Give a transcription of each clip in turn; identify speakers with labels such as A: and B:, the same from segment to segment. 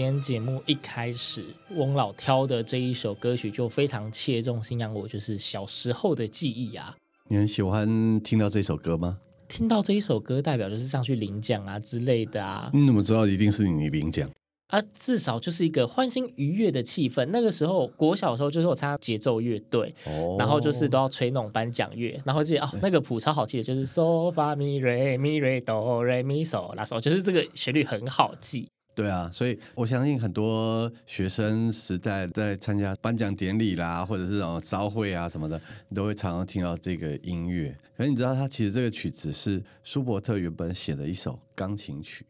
A: 今天节目一开始，翁老挑的这一首歌曲就非常切中新阳我，就是小时候的记忆啊。
B: 你很喜欢听到这首歌吗？
A: 听到这一首歌，代表就是上去领奖啊之类的啊。
B: 你怎么知道一定是你领奖？
A: 啊，至少就是一个欢欣愉悦的气氛。那个时候，国小的时候就是我参加节奏乐队，哦，然后就是都要吹那种颁奖乐，然后记得哦，那个谱超好记的，就是嗦发咪瑞咪瑞哆瑞咪嗦拉嗦，就是这个旋律很好记。
B: 对啊，所以我相信很多学生时代在参加颁奖典礼啦，或者是这种朝会啊什么的，你都会常常听到这个音乐。可是你知道，它其实这个曲子是舒伯特原本写的一首钢琴曲。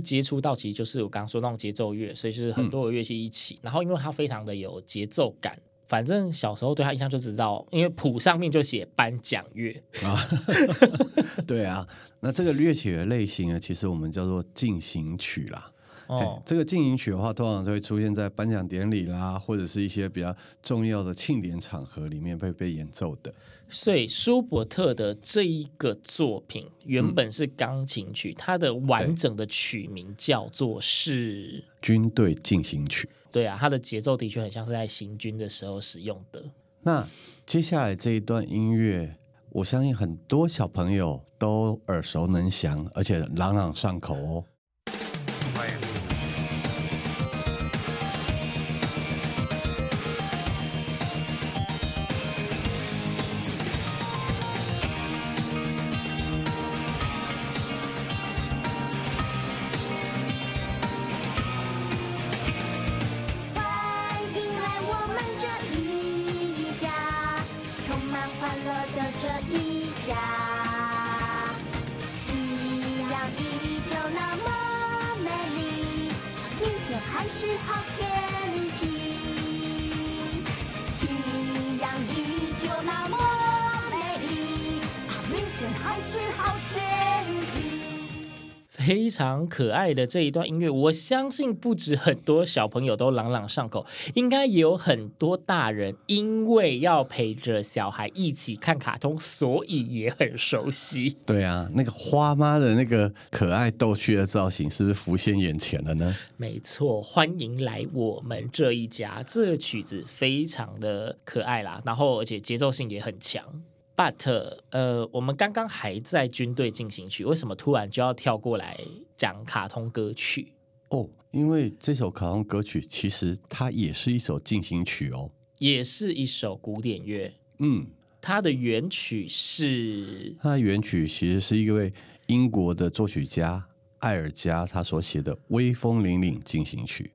A: 接触到其实就是我刚刚说那种节奏乐，所以就是很多的乐器一起，嗯、然后因为它非常的有节奏感，反正小时候对他印象就知道，因为谱上面就写颁奖乐 啊，
B: 对啊，那这个乐曲的类型呢，其实我们叫做进行曲啦。哦，这个进行曲的话，通常都会出现在颁奖典礼啦，或者是一些比较重要的庆典场合里面会被演奏的。
A: 所以舒伯特的这一个作品原本是钢琴曲，嗯、它的完整的曲名叫做是《
B: 军队进行曲》。
A: 对啊，它的节奏的确很像是在行军的时候使用的。
B: 那接下来这一段音乐，我相信很多小朋友都耳熟能详，而且朗朗上口哦。
A: 非常可爱的这一段音乐，我相信不止很多小朋友都朗朗上口，应该也有很多大人因为要陪着小孩一起看卡通，所以也很熟悉。
B: 对啊，那个花妈的那个可爱逗趣的造型，是不是浮现眼前了呢？
A: 没错，欢迎来我们这一家。这个曲子非常的可爱啦，然后而且节奏性也很强。But，呃，我们刚刚还在军队进行曲，为什么突然就要跳过来讲卡通歌曲？
B: 哦，因为这首卡通歌曲其实它也是一首进行曲哦，
A: 也是一首古典乐。
B: 嗯，
A: 它的原曲是，
B: 它的原曲其实是一位英国的作曲家艾尔加他所写的《威风凛凛进行曲》。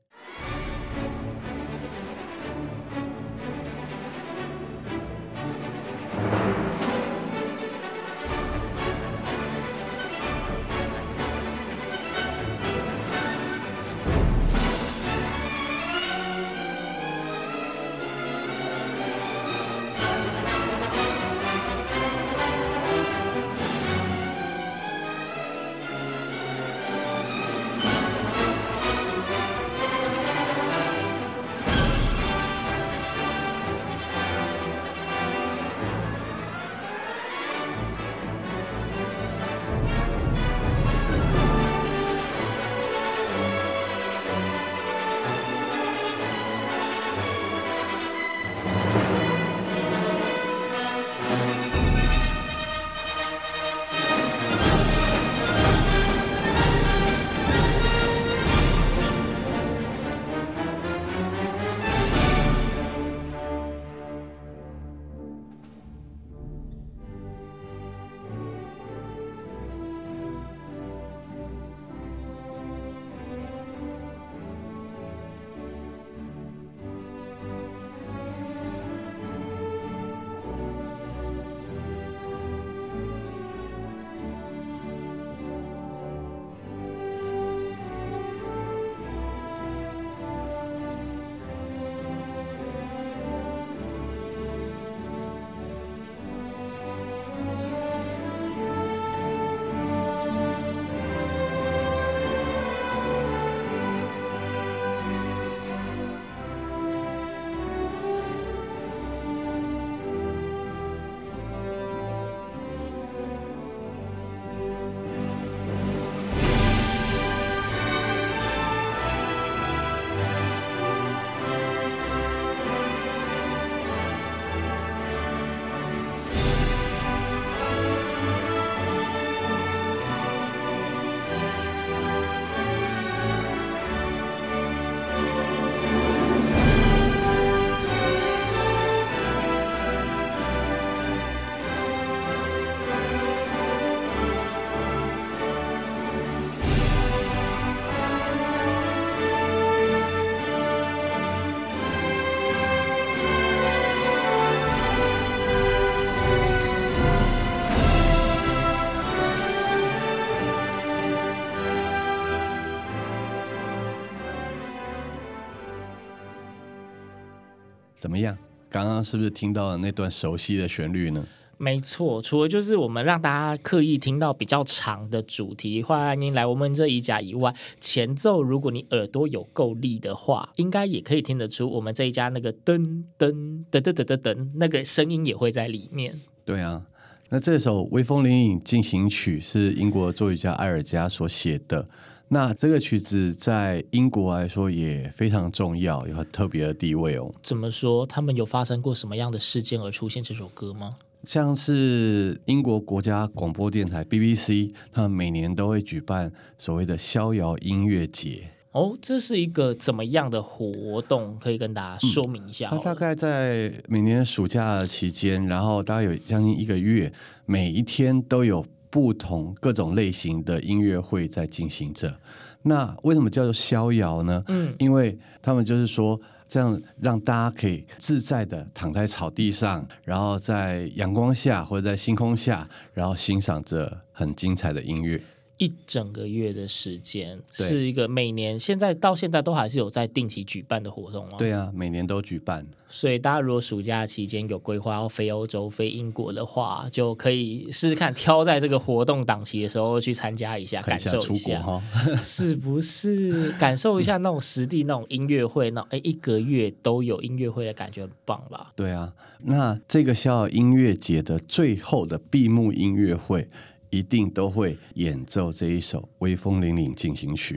B: 怎么样？刚刚是不是听到了那段熟悉的旋律呢？
A: 没错，除了就是我们让大家刻意听到比较长的主题，欢迎来我们这一家以外，前奏如果你耳朵有够力的话，应该也可以听得出我们这一家那个噔噔噔噔噔噔噔那个声音也会在里面。
B: 对啊，那这首《威风凛凛进行曲》是英国作曲家艾尔加所写的。那这个曲子在英国来说也非常重要，有很特别的地位哦。
A: 怎么说？他们有发生过什么样的事件而出现这首歌吗？
B: 像是英国国家广播电台 BBC，他们每年都会举办所谓的逍遥音乐节。
A: 哦，这是一个怎么样的活动？可以跟大家说明一下。
B: 它、嗯、大概在每年暑假期间，然后大概有将近一个月，每一天都有。不同各种类型的音乐会在进行着，那为什么叫做逍遥呢？嗯，因为他们就是说，这样让大家可以自在的躺在草地上，然后在阳光下或者在星空下，然后欣赏着很精彩的音乐。
A: 一整个月的时间，是一个每年现在到现在都还是有在定期举办的活动吗？
B: 对啊，每年都举办。
A: 所以大家如果暑假期间有规划要飞欧洲、飞英国的话，就可以试试看挑在这个活动档期的时候去参加一下，感受一下，是不是？感受一下那种实地那种音乐会，那哎一个月都有音乐会的感觉，很棒吧？
B: 对啊，那这个逍遥音乐节的最后的闭幕音乐会。一定都会演奏这一首《威风凛凛进行曲》。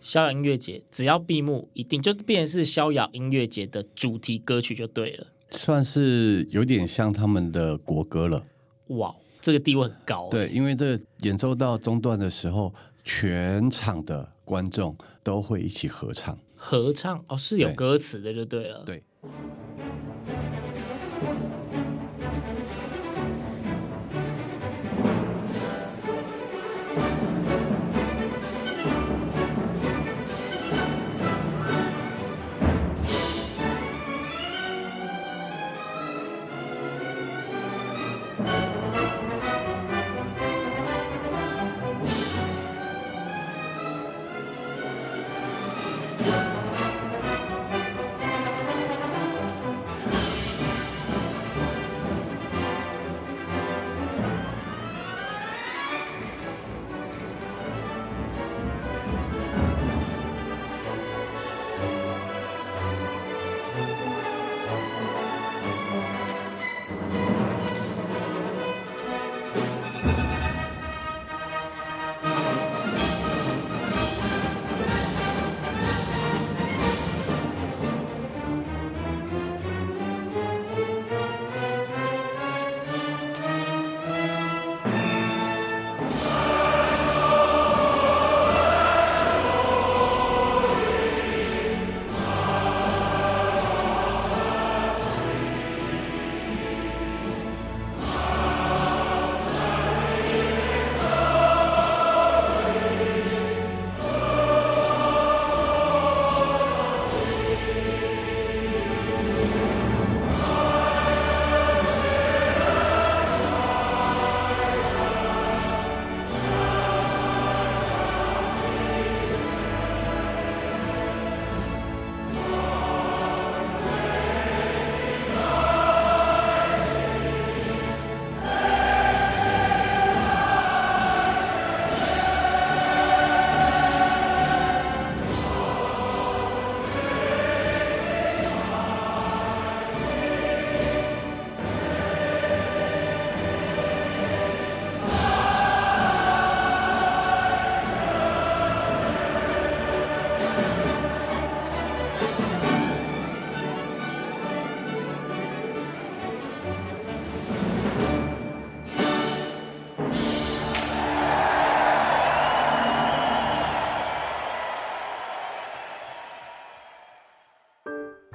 A: 逍遥音乐节只要闭幕，一定就变成是逍遥音乐节的主题歌曲就对了，
B: 算是有点像他们的国歌了。
A: 哇，这个地位很高。
B: 对，因为这个演奏到中段的时候，全场的观众都会一起合唱。
A: 合唱哦，是有歌词的，就对了。
B: 对。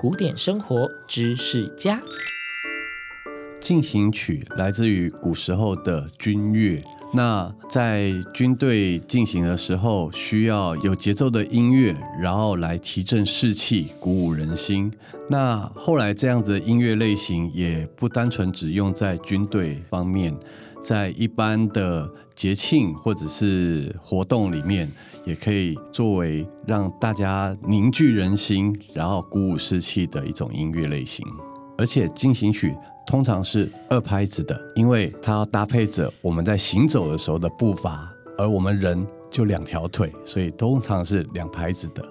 A: 古典生活知识家
B: 进行曲来自于古时候的军乐。那在军队进行的时候，需要有节奏的音乐，然后来提振士气、鼓舞人心。那后来这样子的音乐类型也不单纯只用在军队方面，在一般的节庆或者是活动里面。也可以作为让大家凝聚人心，然后鼓舞士气的一种音乐类型。而且进行曲通常是二拍子的，因为它要搭配着我们在行走的时候的步伐，而我们人就两条腿，所以通常是两拍子的。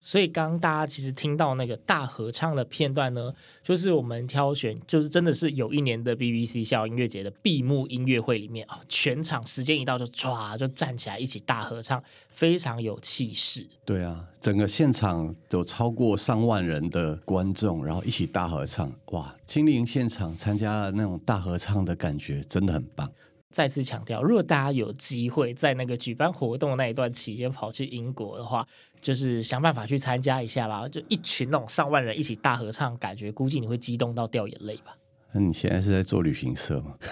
A: 所以刚刚大家其实听到那个大合唱的片段呢，就是我们挑选，就是真的是有一年的 BBC 校音乐节的闭幕音乐会里面啊，全场时间一到就唰就站起来一起大合唱，非常有气势。
B: 对啊，整个现场有超过上万人的观众，然后一起大合唱，哇，亲临现场参加了那种大合唱的感觉，真的很棒。
A: 再次强调，如果大家有机会在那个举办活动的那一段期间跑去英国的话，就是想办法去参加一下吧。就一群那种上万人一起大合唱，感觉估计你会激动到掉眼泪吧。
B: 那你现在是在做旅行社吗？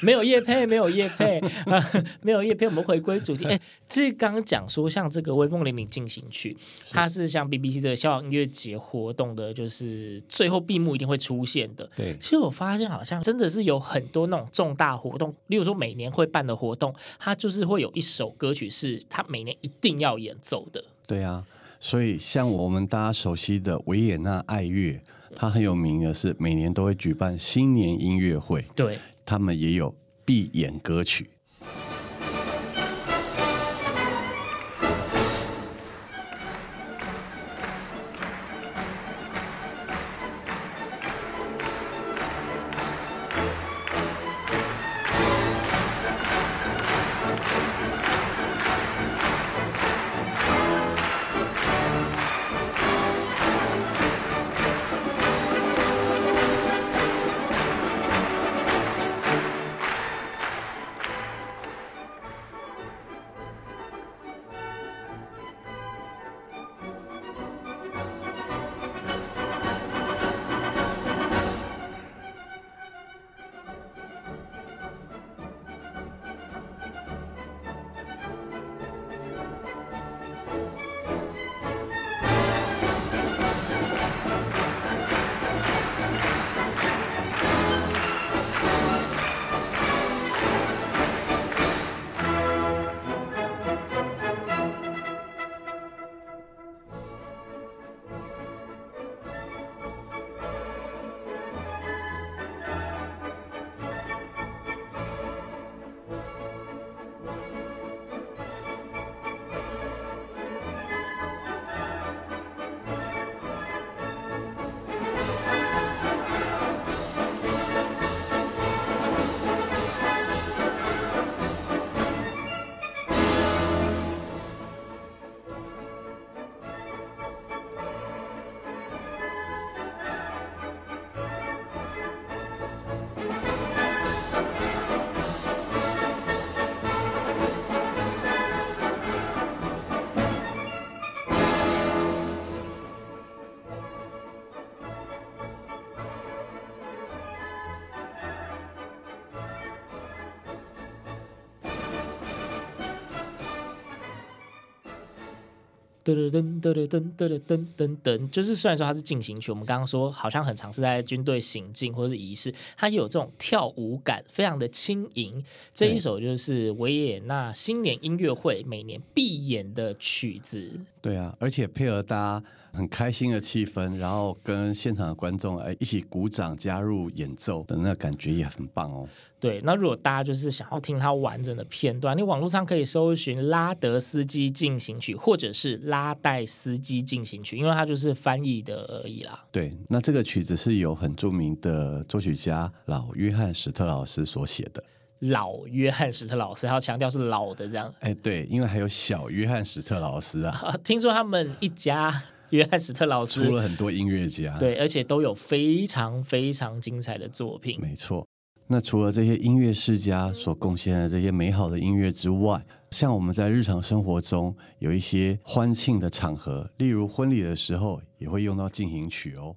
A: 没有业配，没有业配，啊、没有业配。我们回归主题。哎，这刚刚讲说，像这个《威风凛凛进行曲》，它是像 BBC 这个校音乐节活动的，就是最后闭幕一定会出现的。
B: 对，
A: 其实我发现好像真的是有很多那种重大活动，例如说每年会办的活动，它就是会有一首歌曲是它每年一定要演奏的。
B: 对啊，所以像我们大家熟悉的维也纳爱乐。它很有名的是，每年都会举办新年音乐会，
A: 对，
B: 他们也有闭眼歌曲。
A: 噔噔噔噔噔噔噔噔噔，就是虽然说它是进行曲，我们刚刚说好像很常是在军队行进或者是仪式，它也有这种跳舞感，非常的轻盈。这一首就是维也纳新年音乐会每年必演的曲子。
B: 对啊，而且配合大家很开心的气氛，然后跟现场的观众哎一起鼓掌加入演奏的那感觉也很棒哦。
A: 对，那如果大家就是想要听它完整的片段，你网络上可以搜寻拉德斯基进行曲，或者是拉代斯基进行曲，因为它就是翻译的而已啦。
B: 对，那这个曲子是由很著名的作曲家老约翰史特劳斯所写的。
A: 老约翰史特劳斯，还要强调是老的这样。
B: 哎，对，因为还有小约翰史特劳斯啊。
A: 听说他们一家约翰史特劳斯
B: 出了很多音乐家，
A: 对，而且都有非常非常精彩的作品。
B: 没错。那除了这些音乐世家所贡献的这些美好的音乐之外，像我们在日常生活中有一些欢庆的场合，例如婚礼的时候，也会用到进行曲哦。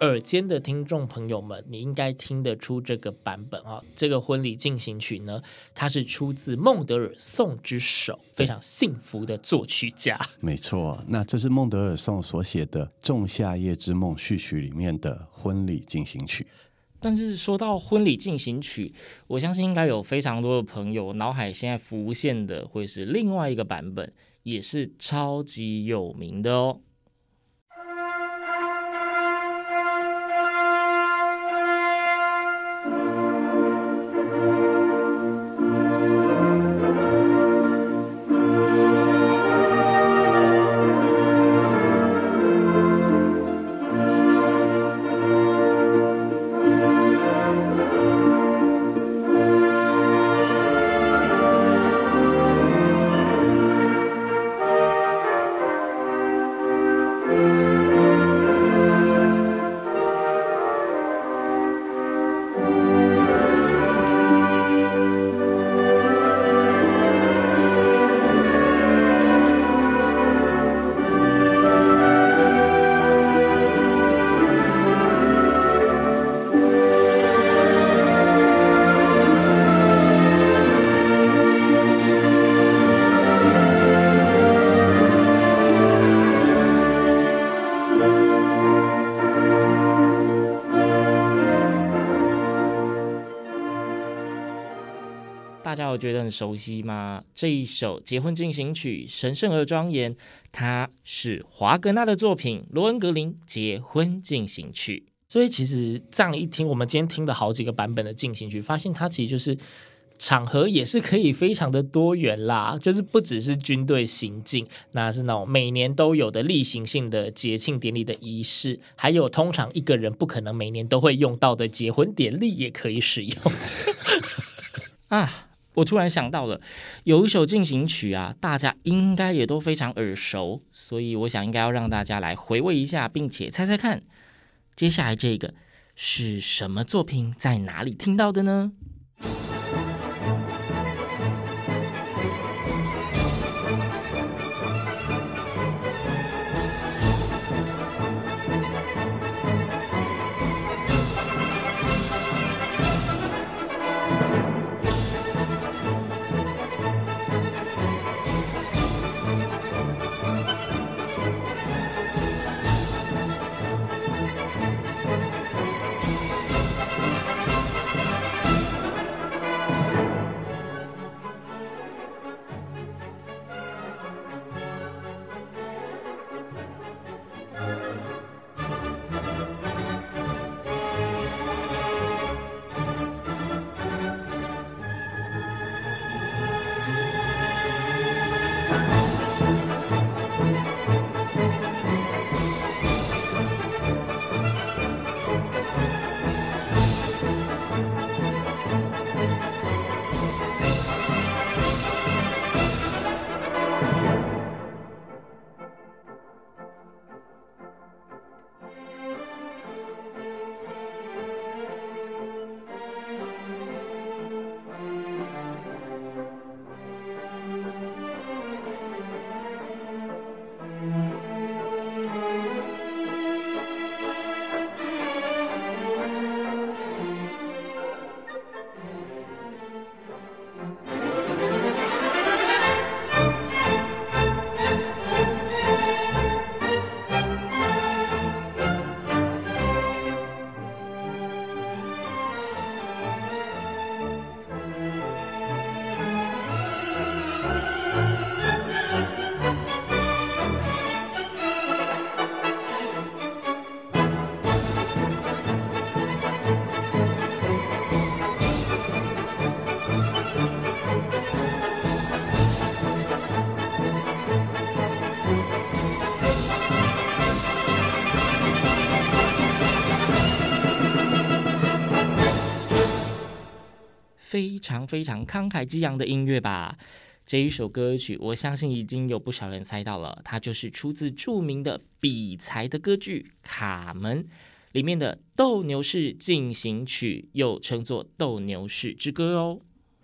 A: 耳尖的听众朋友们，你应该听得出这个版本啊。这个婚礼进行曲呢，它是出自孟德尔颂之手，非常幸福的作曲家。
B: 没错，那这是孟德尔颂所写的《仲夏夜之梦》序曲里面的婚礼进行曲。
C: 但是说到婚礼进行曲，我相信应该有非常多的朋友脑海现在浮现的会是另外一个版本，也是超级有名的哦。大家有觉得很熟悉吗？这一首结婚进行曲神圣而庄严，它是华格纳的作品《罗恩格林结婚进行曲》。
A: 所以其实这样一听，我们今天听了好几个版本的进行曲，发现它其实就是场合也是可以非常的多元啦，就是不只是军队行进，那是那种每年都有的例行性的节庆典礼的仪式，还有通常一个人不可能每年都会用到的结婚典礼也可以使用
C: 啊。我突然想到了，有一首进行曲啊，大家应该也都非常耳熟，所以我想应该要让大家来回味一下，并且猜猜看，接下来这个是什么作品，在哪里听到的呢？非常非常慷慨激昂的音乐吧！这一首歌曲，我相信已经有不少人猜到了，它就是出自著名的比才的歌剧《卡门》里面的《斗牛士进行曲》，又称作《斗牛士之歌》哦。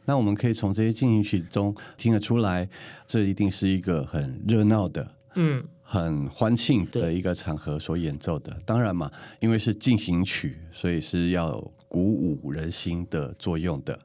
B: 那我们可以从这些进行曲中听得出来，这一定是一个很热闹的，嗯，很欢庆的一个场合所演奏的。当然嘛，因为是进行曲，所以是要鼓舞人心的作用的。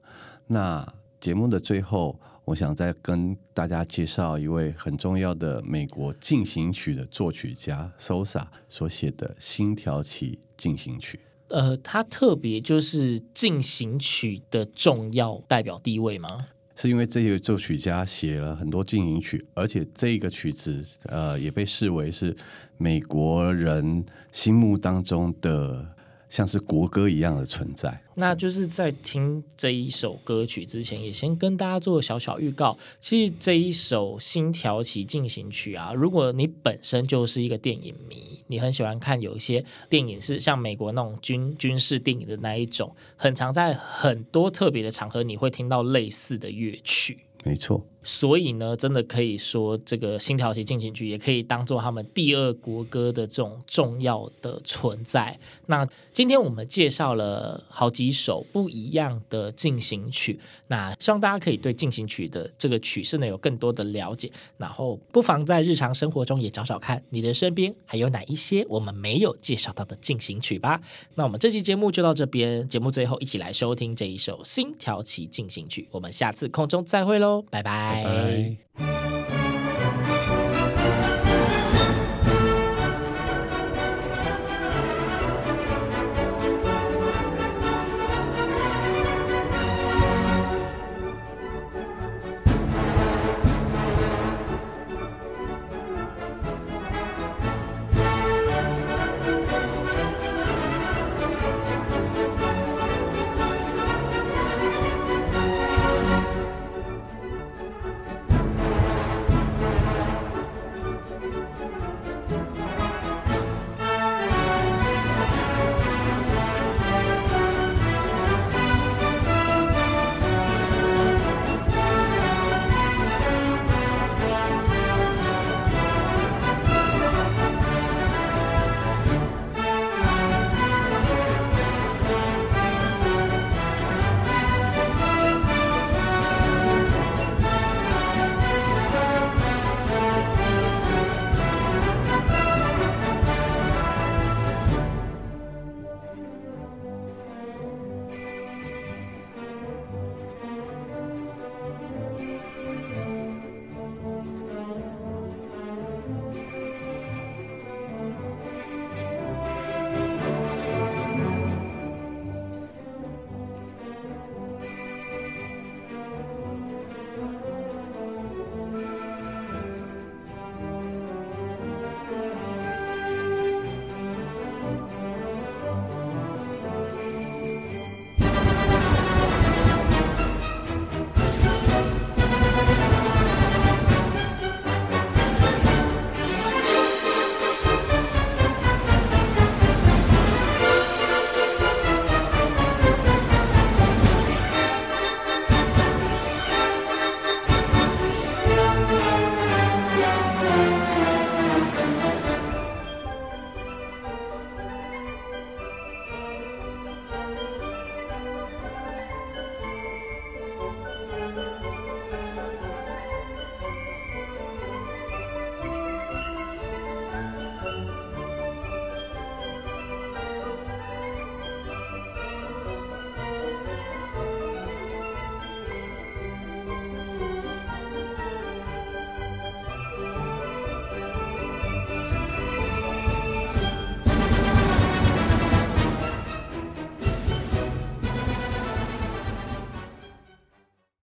B: 那节目的最后，我想再跟大家介绍一位很重要的美国进行曲的作曲家 Sosa 所写的《星条旗进行曲》。
A: 呃，他特别就是进行曲的重要代表地位吗？
B: 是因为这个作曲家写了很多进行曲，而且这个曲子呃也被视为是美国人心目当中的。像是国歌一样的存在。
A: 那就是在听这一首歌曲之前，也先跟大家做个小小预告。其实这一首《星条旗进行曲》啊，如果你本身就是一个电影迷，你很喜欢看有一些电影是像美国那种军军事电影的那一种，很常在很多特别的场合，你会听到类似的乐曲。
B: 没错。
A: 所以呢，真的可以说，这个《星条旗进行曲》也可以当做他们第二国歌的这种重要的存在。那今天我们介绍了好几首不一样的进行曲，那希望大家可以对进行曲的这个曲式呢有更多的了解，然后不妨在日常生活中也找找看，你的身边还有哪一些我们没有介绍到的进行曲吧。那我们这期节目就到这边，节目最后一起来收听这一首《星条旗进行曲》，我们下次空中再会喽，拜拜。
B: 拜拜。